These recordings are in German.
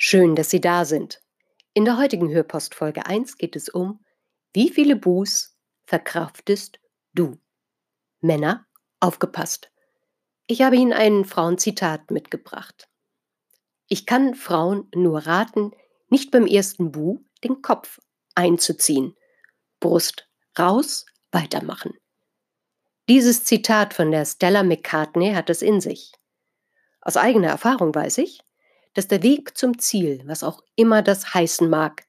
Schön, dass Sie da sind. In der heutigen Hörpost Folge 1 geht es um Wie viele Buß verkraftest du? Männer, aufgepasst. Ich habe Ihnen ein Frauenzitat mitgebracht. Ich kann Frauen nur raten, nicht beim ersten Bu den Kopf einzuziehen. Brust raus, weitermachen. Dieses Zitat von der Stella McCartney hat es in sich. Aus eigener Erfahrung weiß ich, dass der Weg zum Ziel, was auch immer das heißen mag,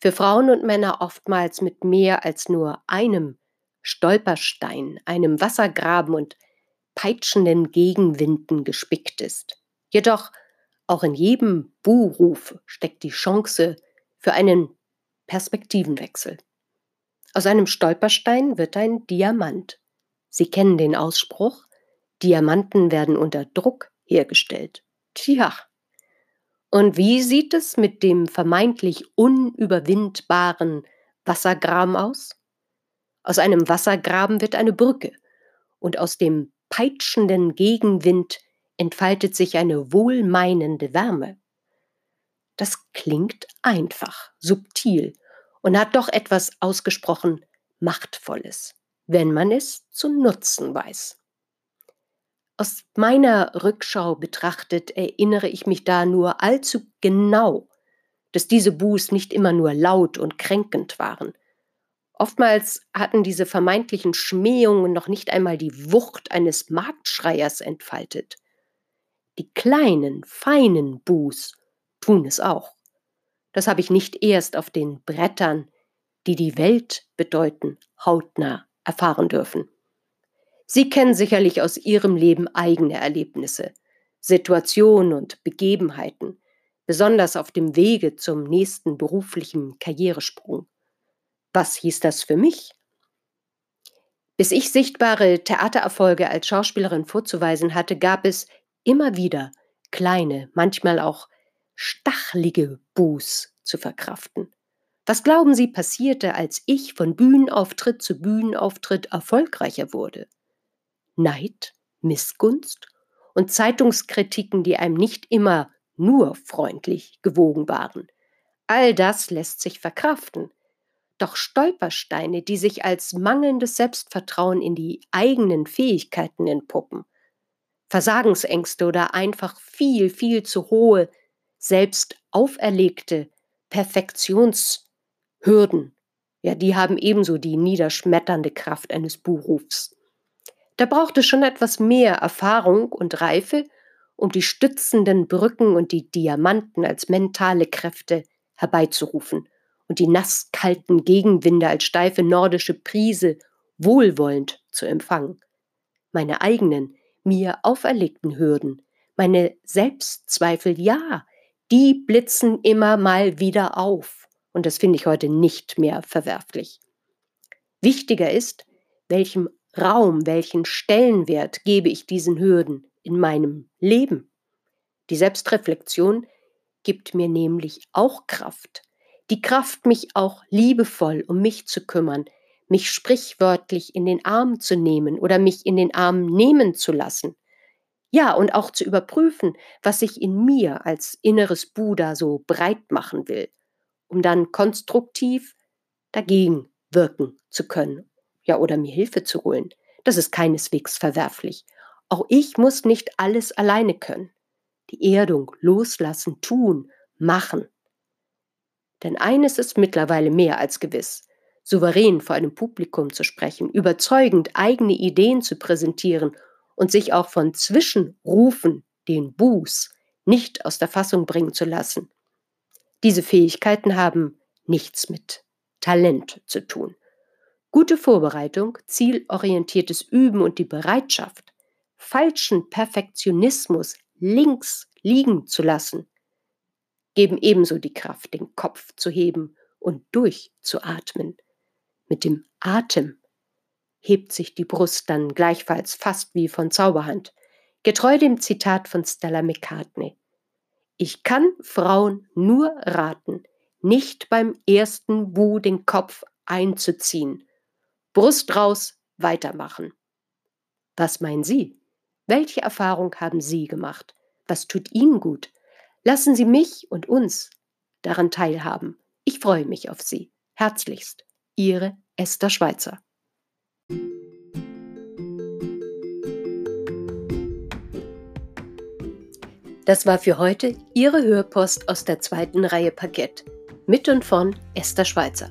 für Frauen und Männer oftmals mit mehr als nur einem Stolperstein, einem Wassergraben und peitschenden Gegenwinden gespickt ist. Jedoch auch in jedem Buhruf steckt die Chance für einen Perspektivenwechsel. Aus einem Stolperstein wird ein Diamant. Sie kennen den Ausspruch, Diamanten werden unter Druck hergestellt. Tja, und wie sieht es mit dem vermeintlich unüberwindbaren Wassergraben aus? Aus einem Wassergraben wird eine Brücke und aus dem peitschenden Gegenwind entfaltet sich eine wohlmeinende Wärme. Das klingt einfach, subtil und hat doch etwas ausgesprochen Machtvolles, wenn man es zu nutzen weiß. Aus meiner Rückschau betrachtet erinnere ich mich da nur allzu genau, dass diese Buß nicht immer nur laut und kränkend waren. Oftmals hatten diese vermeintlichen Schmähungen noch nicht einmal die Wucht eines Marktschreiers entfaltet. Die kleinen, feinen Buß tun es auch. Das habe ich nicht erst auf den Brettern, die die Welt bedeuten, hautnah erfahren dürfen. Sie kennen sicherlich aus Ihrem Leben eigene Erlebnisse, Situationen und Begebenheiten, besonders auf dem Wege zum nächsten beruflichen Karrieresprung. Was hieß das für mich? Bis ich sichtbare Theatererfolge als Schauspielerin vorzuweisen hatte, gab es immer wieder kleine, manchmal auch stachlige Buß zu verkraften. Was glauben Sie passierte, als ich von Bühnenauftritt zu Bühnenauftritt erfolgreicher wurde? Neid, Missgunst und Zeitungskritiken, die einem nicht immer nur freundlich gewogen waren. All das lässt sich verkraften. Doch Stolpersteine, die sich als mangelndes Selbstvertrauen in die eigenen Fähigkeiten entpuppen, Versagensängste oder einfach viel, viel zu hohe, selbst auferlegte Perfektionshürden, ja, die haben ebenso die niederschmetternde Kraft eines Buchrufs. Da braucht es schon etwas mehr Erfahrung und Reife, um die stützenden Brücken und die Diamanten als mentale Kräfte herbeizurufen und die nasskalten Gegenwinde als steife nordische Prise wohlwollend zu empfangen. Meine eigenen, mir auferlegten Hürden, meine Selbstzweifel, ja, die blitzen immer mal wieder auf. Und das finde ich heute nicht mehr verwerflich. Wichtiger ist, welchem Raum, welchen Stellenwert gebe ich diesen Hürden in meinem Leben? Die Selbstreflexion gibt mir nämlich auch Kraft. Die Kraft, mich auch liebevoll um mich zu kümmern, mich sprichwörtlich in den Arm zu nehmen oder mich in den Arm nehmen zu lassen. Ja, und auch zu überprüfen, was ich in mir als inneres Buddha so breit machen will, um dann konstruktiv dagegen wirken zu können ja, oder mir Hilfe zu holen. Das ist keineswegs verwerflich. Auch ich muss nicht alles alleine können. Die Erdung loslassen, tun, machen. Denn eines ist mittlerweile mehr als gewiss. Souverän vor einem Publikum zu sprechen, überzeugend eigene Ideen zu präsentieren und sich auch von Zwischenrufen, den Buß, nicht aus der Fassung bringen zu lassen. Diese Fähigkeiten haben nichts mit Talent zu tun. Gute Vorbereitung, zielorientiertes Üben und die Bereitschaft, falschen Perfektionismus links liegen zu lassen, geben ebenso die Kraft, den Kopf zu heben und durchzuatmen. Mit dem Atem hebt sich die Brust dann gleichfalls fast wie von Zauberhand, getreu dem Zitat von Stella McCartney. Ich kann Frauen nur raten, nicht beim ersten Bu den Kopf einzuziehen. Brust raus, weitermachen. Was meinen Sie? Welche Erfahrung haben Sie gemacht? Was tut Ihnen gut? Lassen Sie mich und uns daran teilhaben. Ich freue mich auf Sie. Herzlichst, Ihre Esther Schweizer. Das war für heute Ihre Hörpost aus der zweiten Reihe Parkett. Mit und von Esther Schweizer.